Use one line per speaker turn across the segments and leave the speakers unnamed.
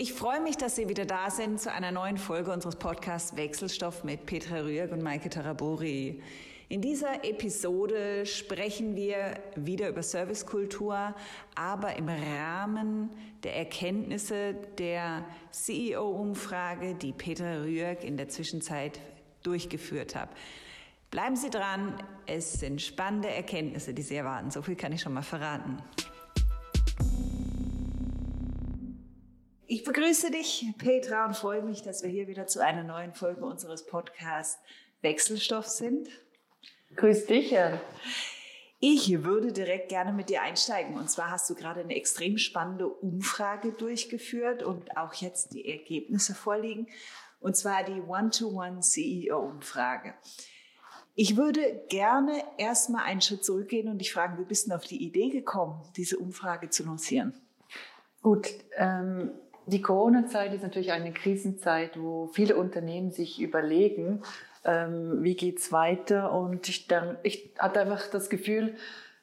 Ich freue mich, dass Sie wieder da sind zu einer neuen Folge unseres Podcasts Wechselstoff mit Petra Rührg und Maike Taraburi. In dieser Episode sprechen wir wieder über Servicekultur, aber im Rahmen der Erkenntnisse der CEO-Umfrage, die Petra Rührg in der Zwischenzeit durchgeführt hat. Bleiben Sie dran, es sind spannende Erkenntnisse, die Sie erwarten. So viel kann ich schon mal verraten. Ich begrüße dich, Petra, und freue mich, dass wir hier wieder zu einer neuen Folge unseres Podcasts Wechselstoff sind.
Grüß dich, Jan.
Ich würde direkt gerne mit dir einsteigen. Und zwar hast du gerade eine extrem spannende Umfrage durchgeführt und auch jetzt die Ergebnisse vorliegen. Und zwar die One-to-One CEO-Umfrage. Ich würde gerne erstmal einen Schritt zurückgehen und dich fragen, wie bist du auf die Idee gekommen, diese Umfrage zu lancieren?
Gut, ähm, die Corona-Zeit ist natürlich eine Krisenzeit, wo viele Unternehmen sich überlegen, ähm, wie geht's weiter. Und ich, dann, ich hatte einfach das Gefühl,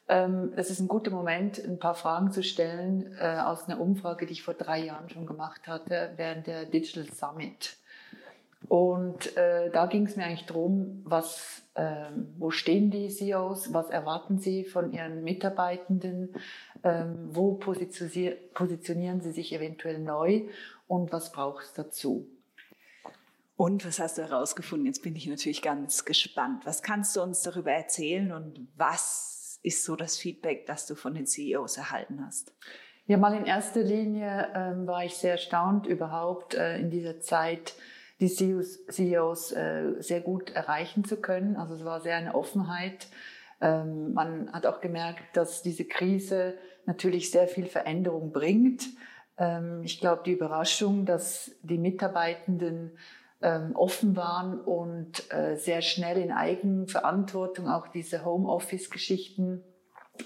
ähm, ist ein guter Moment, ein paar Fragen zu stellen äh, aus einer Umfrage, die ich vor drei Jahren schon gemacht hatte, während der Digital Summit. Und äh, da ging es mir eigentlich darum, was, ähm, wo stehen die CEOs, was erwarten sie von ihren Mitarbeitenden, ähm, wo positionieren sie sich eventuell neu und was braucht es dazu.
Und was hast du herausgefunden? Jetzt bin ich natürlich ganz gespannt. Was kannst du uns darüber erzählen und was ist so das Feedback, das du von den CEOs erhalten hast?
Ja, mal in erster Linie ähm, war ich sehr erstaunt überhaupt äh, in dieser Zeit, die CEOs, CEOs äh, sehr gut erreichen zu können. Also es war sehr eine Offenheit. Ähm, man hat auch gemerkt, dass diese Krise natürlich sehr viel Veränderung bringt. Ähm, ich glaube, die Überraschung, dass die Mitarbeitenden ähm, offen waren und äh, sehr schnell in Eigenverantwortung auch diese Homeoffice-Geschichten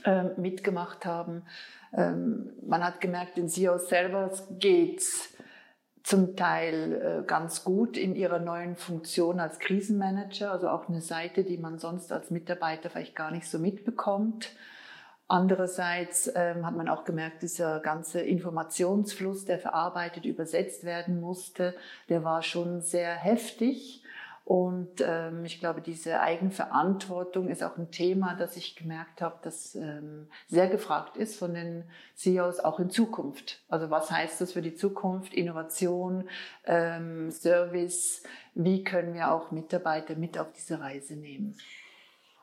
äh, mitgemacht haben. Ähm, man hat gemerkt, den CEOs selber geht's zum Teil äh, ganz gut in ihrer neuen Funktion als Krisenmanager, also auch eine Seite, die man sonst als Mitarbeiter vielleicht gar nicht so mitbekommt. Andererseits ähm, hat man auch gemerkt, dieser ganze Informationsfluss, der verarbeitet, übersetzt werden musste, der war schon sehr heftig. Und ähm, ich glaube, diese Eigenverantwortung ist auch ein Thema, das ich gemerkt habe, das ähm, sehr gefragt ist von den CEOs auch in Zukunft. Also was heißt das für die Zukunft? Innovation, ähm, Service, wie können wir auch Mitarbeiter mit auf diese Reise nehmen?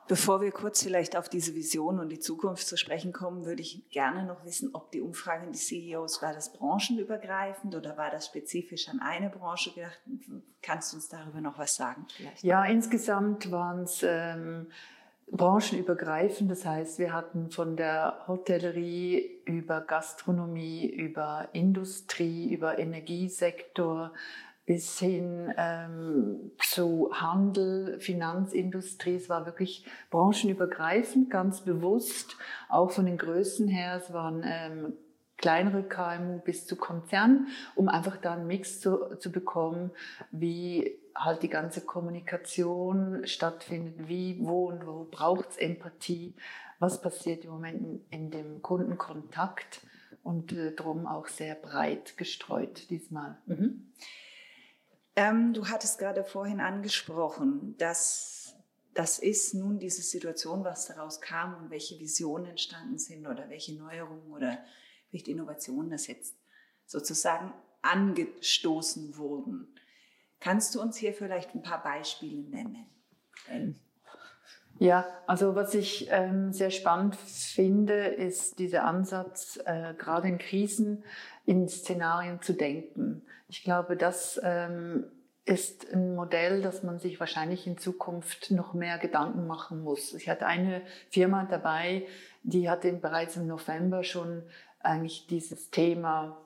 Bevor wir kurz vielleicht auf diese Vision und die Zukunft zu sprechen kommen, würde ich gerne noch wissen, ob die Umfrage die CEOs, war das branchenübergreifend oder war das spezifisch an eine Branche gedacht? Kannst du uns darüber noch was sagen?
Vielleicht? Ja, insgesamt waren es ähm, branchenübergreifend. Das heißt, wir hatten von der Hotellerie über Gastronomie, über Industrie, über Energiesektor, bis hin ähm, zu Handel, Finanzindustrie. Es war wirklich branchenübergreifend, ganz bewusst, auch von den Größen her. Es waren ähm, kleinere KMU bis zu Konzern, um einfach da einen Mix zu, zu bekommen, wie halt die ganze Kommunikation stattfindet, wie, wo und wo braucht's Empathie, was passiert im Moment in, in dem Kundenkontakt und äh, drum auch sehr breit gestreut diesmal. Mhm.
Ähm, du hattest gerade vorhin angesprochen, dass das ist nun diese Situation, was daraus kam und welche Visionen entstanden sind oder welche Neuerungen oder welche Innovationen das jetzt sozusagen angestoßen wurden. Kannst du uns hier vielleicht ein paar Beispiele nennen?
Ja, also was ich ähm, sehr spannend finde, ist dieser Ansatz, äh, gerade in Krisen in Szenarien zu denken. Ich glaube, das ähm, ist ein Modell, das man sich wahrscheinlich in Zukunft noch mehr Gedanken machen muss. Ich hatte eine Firma dabei, die hatte bereits im November schon eigentlich dieses Thema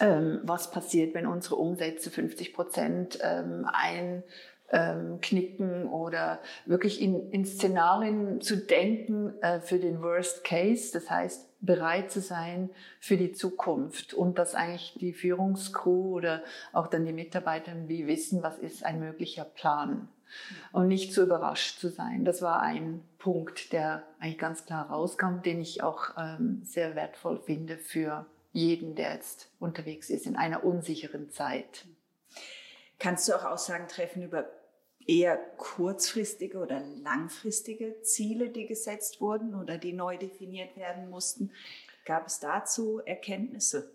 ähm, was passiert, wenn unsere Umsätze 50 Prozent ähm, ein ähm, knicken oder wirklich in, in Szenarien zu denken äh, für den Worst Case. Das heißt, bereit zu sein für die Zukunft und dass eigentlich die Führungskrew oder auch dann die Mitarbeiter wie wissen, was ist ein möglicher Plan und nicht zu überrascht zu sein. Das war ein Punkt, der eigentlich ganz klar rauskam, den ich auch ähm, sehr wertvoll finde für jeden, der jetzt unterwegs ist in einer unsicheren Zeit.
Kannst du auch Aussagen treffen über eher kurzfristige oder langfristige Ziele, die gesetzt wurden oder die neu definiert werden mussten? Gab es dazu Erkenntnisse?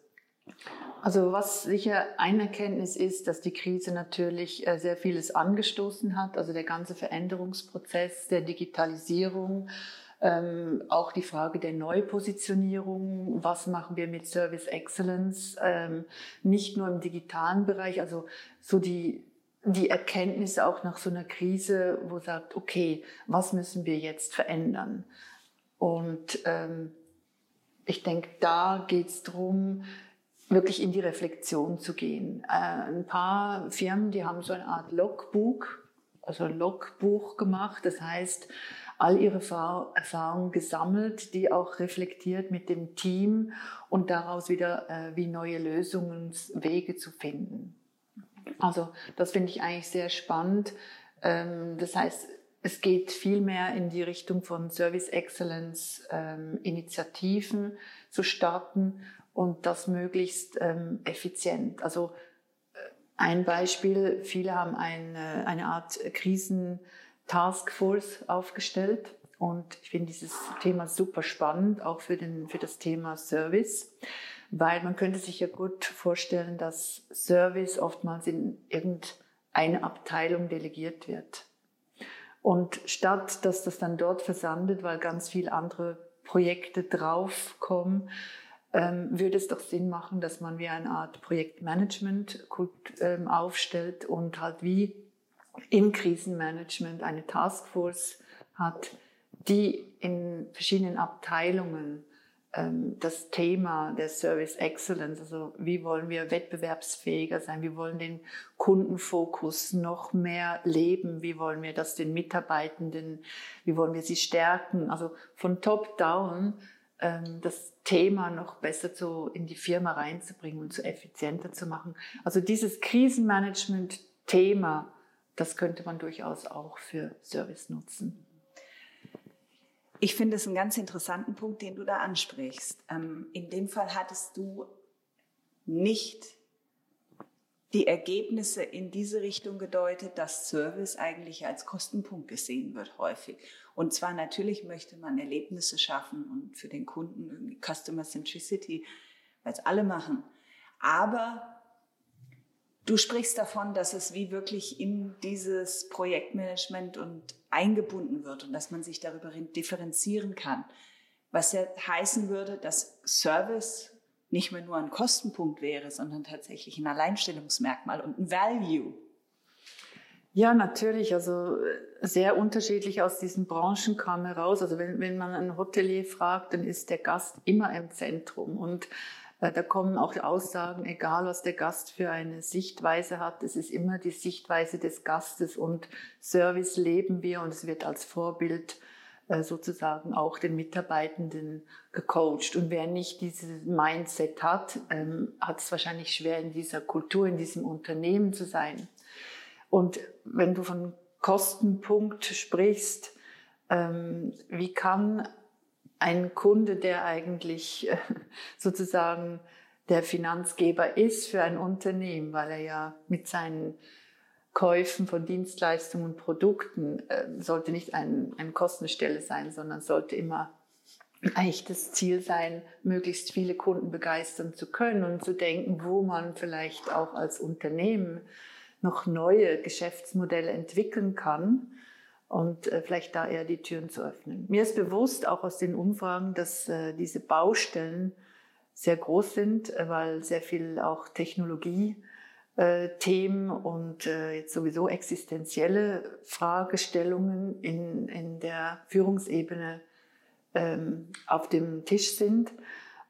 Also was sicher eine Erkenntnis ist, dass die Krise natürlich äh, sehr vieles angestoßen hat, also der ganze Veränderungsprozess der Digitalisierung, ähm, auch die Frage der Neupositionierung, was machen wir mit Service Excellence, ähm, nicht nur im digitalen Bereich, also so die, die Erkenntnis auch nach so einer Krise, wo sagt, okay, was müssen wir jetzt verändern? Und ähm, ich denke, da geht es darum, wirklich in die Reflexion zu gehen. Äh, ein paar Firmen, die haben so eine Art Logbook, also Logbuch gemacht. Das heißt, all ihre Erfahrungen gesammelt, die auch reflektiert mit dem Team und daraus wieder äh, wie neue Lösungswege zu finden. Also das finde ich eigentlich sehr spannend. Ähm, das heißt, es geht viel mehr in die Richtung von Service Excellence ähm, Initiativen zu starten und das möglichst ähm, effizient. Also äh, ein Beispiel, viele haben eine, eine Art Krisen-Taskforce aufgestellt und ich finde dieses Thema super spannend, auch für, den, für das Thema Service, weil man könnte sich ja gut vorstellen, dass Service oftmals in irgendeine Abteilung delegiert wird. Und statt dass das dann dort versandet, weil ganz viele andere Projekte draufkommen, ähm, würde es doch Sinn machen, dass man wie eine Art Projektmanagement ähm, aufstellt und halt wie im Krisenmanagement eine Taskforce hat, die in verschiedenen Abteilungen ähm, das Thema der Service Excellence, also wie wollen wir wettbewerbsfähiger sein, wie wollen den Kundenfokus noch mehr leben, wie wollen wir das den Mitarbeitenden, wie wollen wir sie stärken, also von top down ähm, das Thema noch besser zu, in die Firma reinzubringen und so effizienter zu machen. Also dieses Krisenmanagement-Thema, das könnte man durchaus auch für Service nutzen.
Ich finde es einen ganz interessanten Punkt, den du da ansprichst. Ähm, in dem Fall hattest du nicht die Ergebnisse in diese Richtung gedeutet, dass Service eigentlich als Kostenpunkt gesehen wird häufig. Und zwar natürlich möchte man Erlebnisse schaffen und für den Kunden Customer Centricity, weil es alle machen. Aber du sprichst davon, dass es wie wirklich in dieses Projektmanagement und eingebunden wird und dass man sich darüber differenzieren kann. Was ja heißen würde, dass Service nicht mehr nur ein Kostenpunkt wäre, sondern tatsächlich ein Alleinstellungsmerkmal und ein Value.
Ja, natürlich. Also sehr unterschiedlich aus diesen Branchen kam heraus. Also wenn, wenn man einen Hotelier fragt, dann ist der Gast immer im Zentrum. Und da kommen auch Aussagen, egal was der Gast für eine Sichtweise hat, es ist immer die Sichtweise des Gastes und Service leben wir und es wird als Vorbild äh, sozusagen auch den Mitarbeitenden gecoacht. Und wer nicht dieses Mindset hat, ähm, hat es wahrscheinlich schwer in dieser Kultur, in diesem Unternehmen zu sein. Und wenn du von Kostenpunkt sprichst, ähm, wie kann ein Kunde, der eigentlich äh, sozusagen der Finanzgeber ist für ein Unternehmen, weil er ja mit seinen Käufen von Dienstleistungen und Produkten äh, sollte nicht ein, eine Kostenstelle sein, sondern sollte immer eigentlich das Ziel sein, möglichst viele Kunden begeistern zu können und zu denken, wo man vielleicht auch als Unternehmen noch neue Geschäftsmodelle entwickeln kann und äh, vielleicht da eher die Türen zu öffnen. Mir ist bewusst, auch aus den Umfragen, dass äh, diese Baustellen sehr groß sind, äh, weil sehr viel auch Technologie äh, und äh, jetzt sowieso existenzielle Fragestellungen in, in der Führungsebene ähm, auf dem Tisch sind.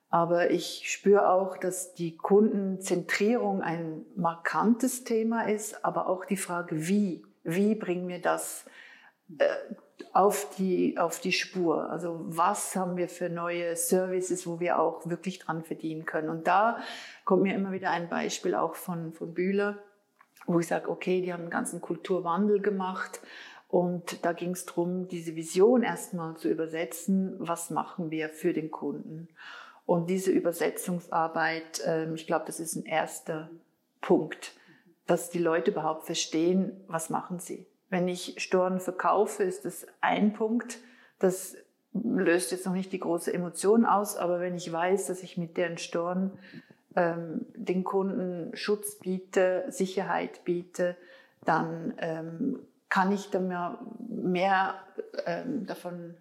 Aber ich spüre auch, dass die Kundenzentrierung ein markantes Thema ist, aber auch die Frage, wie, wie bringen wir das auf die, auf die Spur. Also was haben wir für neue Services, wo wir auch wirklich dran verdienen können. Und da kommt mir immer wieder ein Beispiel auch von, von Bühler, wo ich sage, okay, die haben einen ganzen Kulturwandel gemacht. Und da ging es darum, diese Vision erstmal zu übersetzen, was machen wir für den Kunden. Und diese Übersetzungsarbeit, ähm, ich glaube, das ist ein erster Punkt, dass die Leute überhaupt verstehen, was machen sie. Wenn ich Storen verkaufe, ist das ein Punkt. Das löst jetzt noch nicht die große Emotion aus, aber wenn ich weiß, dass ich mit deren Storen ähm, den Kunden Schutz biete, Sicherheit biete, dann ähm, kann ich dann mehr, mehr ähm, davon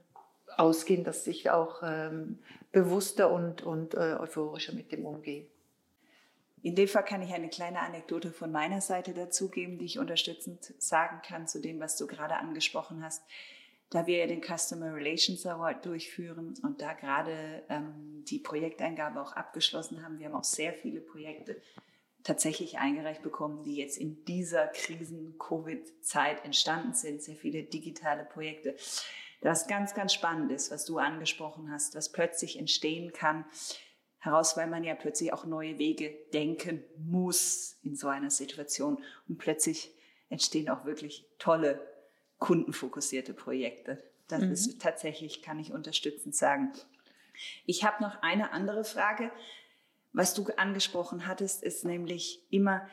ausgehen, dass ich auch ähm, bewusster und, und äh, euphorischer mit dem umgehe.
In dem Fall kann ich eine kleine Anekdote von meiner Seite dazugeben, die ich unterstützend sagen kann zu dem, was du gerade angesprochen hast. Da wir ja den Customer Relations Award durchführen und da gerade ähm, die Projekteingabe auch abgeschlossen haben, wir haben auch sehr viele Projekte tatsächlich eingereicht bekommen, die jetzt in dieser Krisen-Covid-Zeit entstanden sind, sehr viele digitale Projekte. Das ganz, ganz spannend ist, was du angesprochen hast, was plötzlich entstehen kann, heraus, weil man ja plötzlich auch neue Wege denken muss in so einer Situation. Und plötzlich entstehen auch wirklich tolle kundenfokussierte Projekte. Das mhm. ist tatsächlich, kann ich unterstützend sagen. Ich habe noch eine andere Frage. Was du angesprochen hattest, ist nämlich immer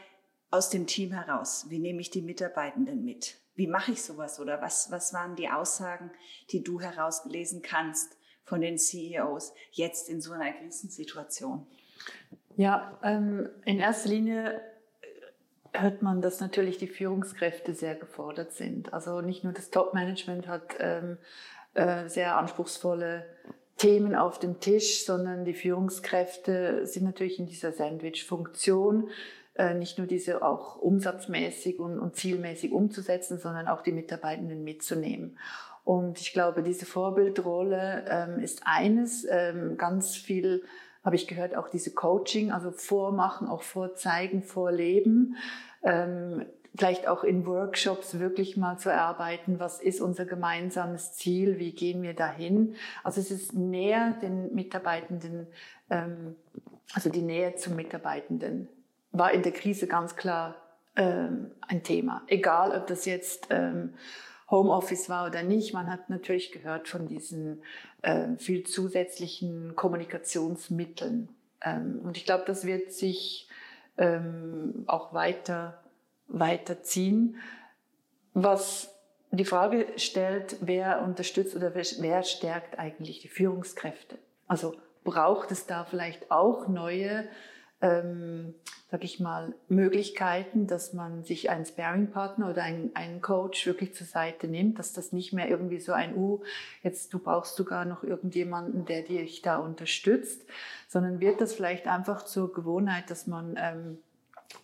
aus dem Team heraus. Wie nehme ich die Mitarbeitenden mit? Wie mache ich sowas? Oder was, was waren die Aussagen, die du herausgelesen kannst von den CEOs jetzt in so einer Krisensituation?
Ja, ähm, in erster Linie hört man, dass natürlich die Führungskräfte sehr gefordert sind. Also nicht nur das Top-Management hat ähm, äh, sehr anspruchsvolle Themen auf dem Tisch, sondern die Führungskräfte sind natürlich in dieser Sandwich-Funktion, äh, nicht nur diese auch umsatzmäßig und, und zielmäßig umzusetzen, sondern auch die Mitarbeitenden mitzunehmen. Und ich glaube, diese Vorbildrolle ähm, ist eines, ähm, ganz viel habe ich gehört, auch diese Coaching, also vormachen, auch vorzeigen, vorleben. Ähm, vielleicht auch in Workshops wirklich mal zu erarbeiten, was ist unser gemeinsames Ziel, wie gehen wir dahin. Also es ist näher den Mitarbeitenden, ähm, also die Nähe zum Mitarbeitenden war in der Krise ganz klar ähm, ein Thema. Egal, ob das jetzt ähm, Homeoffice war oder nicht. Man hat natürlich gehört von diesen äh, viel zusätzlichen Kommunikationsmitteln. Ähm, und ich glaube, das wird sich ähm, auch weiter weiterziehen. Was die Frage stellt, wer unterstützt oder wer stärkt eigentlich die Führungskräfte? Also braucht es da vielleicht auch neue, ähm, sag ich mal, Möglichkeiten, dass man sich einen Sparing-Partner oder einen, einen Coach wirklich zur Seite nimmt, dass das nicht mehr irgendwie so ein, uh, jetzt du brauchst sogar noch irgendjemanden, der dich da unterstützt, sondern wird das vielleicht einfach zur Gewohnheit, dass man ähm,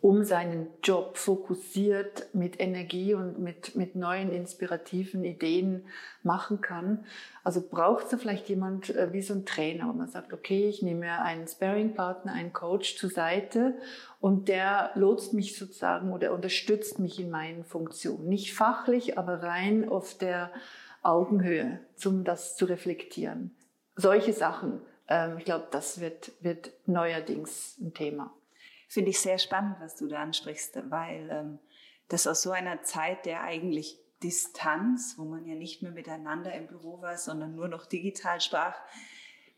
um seinen Job fokussiert mit Energie und mit, mit neuen inspirativen Ideen machen kann. Also braucht es vielleicht jemand äh, wie so ein Trainer, wo man sagt, okay, ich nehme mir einen Sparring-Partner, einen Coach zur Seite und der lotst mich sozusagen oder unterstützt mich in meinen Funktionen. Nicht fachlich, aber rein auf der Augenhöhe, um das zu reflektieren. Solche Sachen, ähm, ich glaube, das wird, wird neuerdings ein Thema
finde ich sehr spannend, was du da ansprichst, weil ähm, das aus so einer Zeit der eigentlich Distanz, wo man ja nicht mehr miteinander im Büro war, sondern nur noch digital sprach,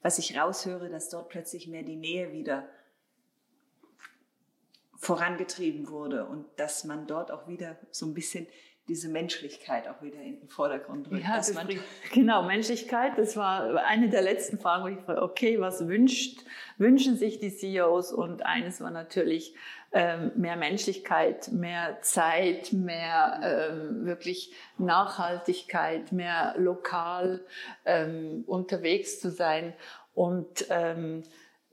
was ich raushöre, dass dort plötzlich mehr die Nähe wieder vorangetrieben wurde und dass man dort auch wieder so ein bisschen diese Menschlichkeit auch wieder in den Vordergrund rückt.
Ja, das genau, Menschlichkeit, das war eine der letzten Fragen, wo ich frage, okay, was wünscht, wünschen sich die CEOs? Und eines war natürlich ähm, mehr Menschlichkeit, mehr Zeit, mehr ähm, wirklich Nachhaltigkeit, mehr lokal ähm, unterwegs zu sein und ähm,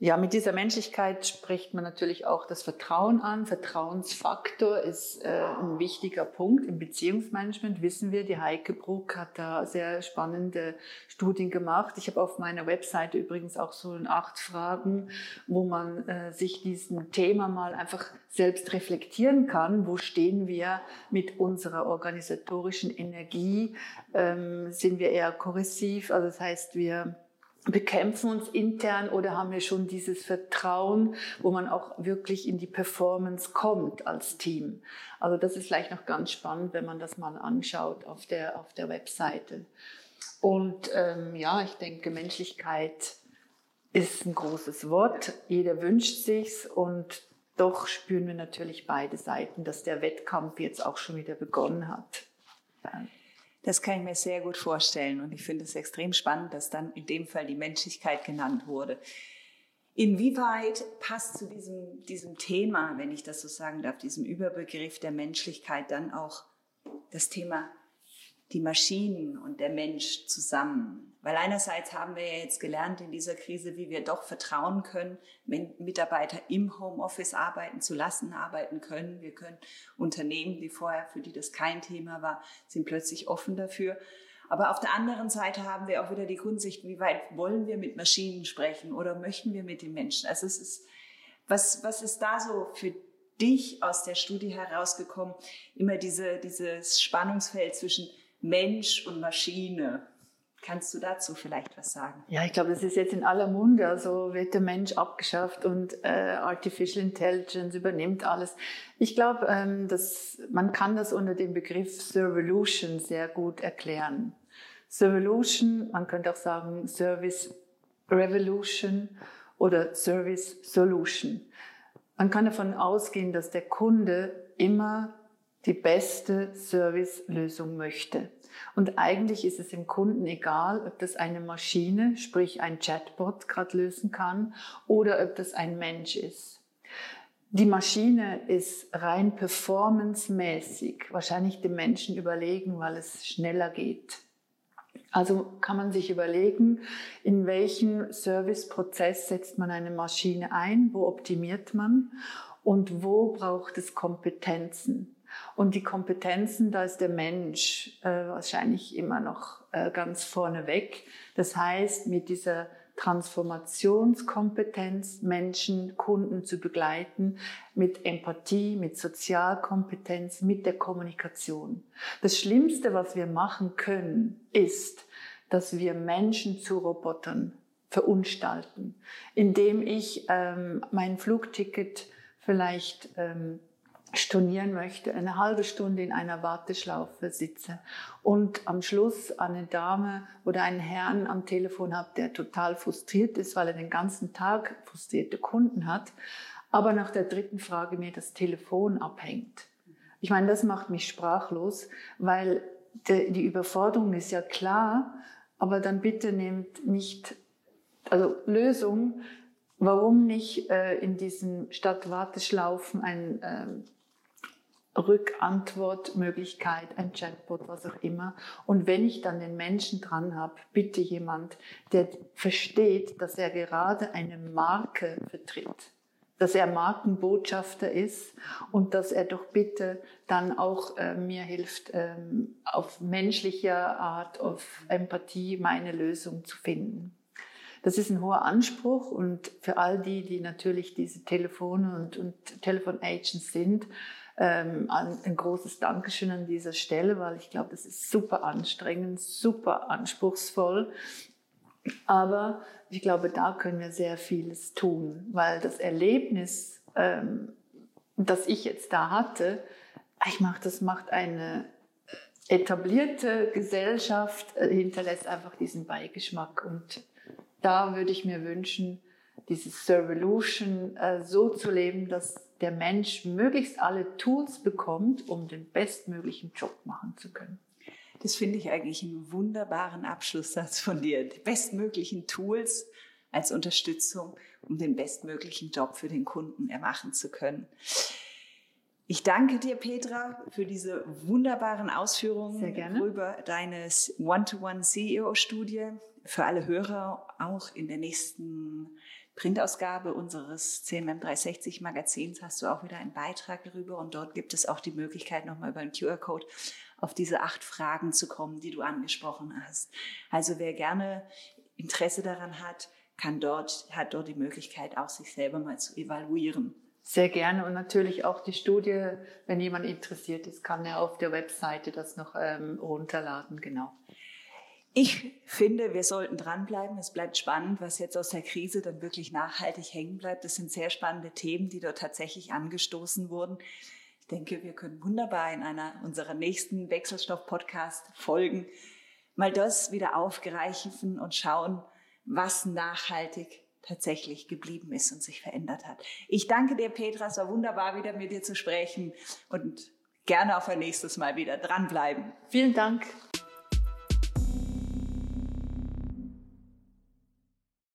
ja, mit dieser Menschlichkeit spricht man natürlich auch das Vertrauen an. Vertrauensfaktor ist äh, ein wichtiger Punkt im Beziehungsmanagement, wissen wir. Die Heike Bruck hat da sehr spannende Studien gemacht. Ich habe auf meiner Webseite übrigens auch so acht Fragen, wo man äh, sich diesem Thema mal einfach selbst reflektieren kann. Wo stehen wir mit unserer organisatorischen Energie? Ähm, sind wir eher korrosiv? Also das heißt, wir bekämpfen uns intern oder haben wir schon dieses Vertrauen, wo man auch wirklich in die Performance kommt als Team. Also das ist vielleicht noch ganz spannend, wenn man das mal anschaut auf der, auf der Webseite. Und ähm, ja, ich denke, Menschlichkeit ist ein großes Wort. Jeder wünscht sich's und doch spüren wir natürlich beide Seiten, dass der Wettkampf jetzt auch schon wieder begonnen hat.
Das kann ich mir sehr gut vorstellen und ich finde es extrem spannend, dass dann in dem Fall die Menschlichkeit genannt wurde. Inwieweit passt zu diesem, diesem Thema, wenn ich das so sagen darf, diesem Überbegriff der Menschlichkeit dann auch das Thema die Maschinen und der Mensch zusammen? Weil einerseits haben wir ja jetzt gelernt in dieser Krise, wie wir doch vertrauen können, wenn Mitarbeiter im Homeoffice arbeiten zu lassen, arbeiten können. Wir können Unternehmen, die vorher, für die das kein Thema war, sind plötzlich offen dafür. Aber auf der anderen Seite haben wir auch wieder die Grundsicht, wie weit wollen wir mit Maschinen sprechen oder möchten wir mit den Menschen? Also es ist, was, was ist da so für dich aus der Studie herausgekommen? Immer diese, dieses Spannungsfeld zwischen Mensch und Maschine. Kannst du dazu vielleicht was sagen?
Ja, ich glaube, das ist jetzt in aller Munde. Also wird der Mensch abgeschafft und äh, Artificial Intelligence übernimmt alles. Ich glaube, ähm, man kann das unter dem Begriff Servolution sehr gut erklären. Servolution, man könnte auch sagen Service Revolution oder Service Solution. Man kann davon ausgehen, dass der Kunde immer die beste Servicelösung möchte. Und eigentlich ist es dem Kunden egal, ob das eine Maschine, sprich ein Chatbot gerade lösen kann oder ob das ein Mensch ist. Die Maschine ist rein performancemäßig wahrscheinlich dem Menschen überlegen, weil es schneller geht. Also kann man sich überlegen, in welchem Serviceprozess setzt man eine Maschine ein, wo optimiert man und wo braucht es Kompetenzen. Und die Kompetenzen, da ist der Mensch äh, wahrscheinlich immer noch äh, ganz vorne weg. Das heißt, mit dieser Transformationskompetenz, Menschen, Kunden zu begleiten, mit Empathie, mit Sozialkompetenz, mit der Kommunikation. Das Schlimmste, was wir machen können, ist, dass wir Menschen zu Robotern verunstalten, indem ich ähm, mein Flugticket vielleicht ähm, stornieren möchte, eine halbe Stunde in einer Warteschlaufe sitze und am Schluss eine Dame oder einen Herrn am Telefon habe, der total frustriert ist, weil er den ganzen Tag frustrierte Kunden hat, aber nach der dritten Frage mir das Telefon abhängt. Ich meine, das macht mich sprachlos, weil die Überforderung ist ja klar, aber dann bitte nehmt nicht, also Lösung, warum nicht äh, in diesen statt Warteschlaufen ein äh, Rückantwortmöglichkeit, ein Chatbot, was auch immer. Und wenn ich dann den Menschen dran habe, bitte jemand, der versteht, dass er gerade eine Marke vertritt, dass er Markenbotschafter ist und dass er doch bitte dann auch äh, mir hilft, ähm, auf menschlicher Art, auf Empathie meine Lösung zu finden. Das ist ein hoher Anspruch und für all die, die natürlich diese Telefone und, und Telefonagents sind, ähm, ein großes Dankeschön an dieser Stelle, weil ich glaube, das ist super anstrengend, super anspruchsvoll. Aber ich glaube, da können wir sehr vieles tun, weil das Erlebnis, ähm, das ich jetzt da hatte, ich mach, das macht eine etablierte Gesellschaft, äh, hinterlässt einfach diesen Beigeschmack. Und da würde ich mir wünschen, dieses Servolution äh, so zu leben, dass der Mensch möglichst alle Tools bekommt, um den bestmöglichen Job machen zu können.
Das finde ich eigentlich einen wunderbaren Abschlusssatz von dir. Die bestmöglichen Tools als Unterstützung, um den bestmöglichen Job für den Kunden ermachen zu können. Ich danke dir, Petra, für diese wunderbaren Ausführungen über deine One-to-One-CEO-Studie. Für alle Hörer auch in der nächsten Printausgabe unseres CMM 360 Magazins hast du auch wieder einen Beitrag darüber und dort gibt es auch die Möglichkeit, nochmal über einen QR-Code auf diese acht Fragen zu kommen, die du angesprochen hast. Also wer gerne Interesse daran hat, kann dort, hat dort die Möglichkeit, auch sich selber mal zu evaluieren.
Sehr gerne und natürlich auch die Studie, wenn jemand interessiert ist, kann er auf der Webseite das noch ähm, runterladen, genau.
Ich finde, wir sollten dranbleiben. Es bleibt spannend, was jetzt aus der Krise dann wirklich nachhaltig hängen bleibt. Das sind sehr spannende Themen, die dort tatsächlich angestoßen wurden. Ich denke, wir können wunderbar in einer unserer nächsten Wechselstoff-Podcast-Folgen mal das wieder aufgreifen und schauen, was nachhaltig tatsächlich geblieben ist und sich verändert hat. Ich danke dir, Petra. Es war wunderbar, wieder mit dir zu sprechen und gerne auf ein nächstes Mal wieder dranbleiben.
Vielen Dank.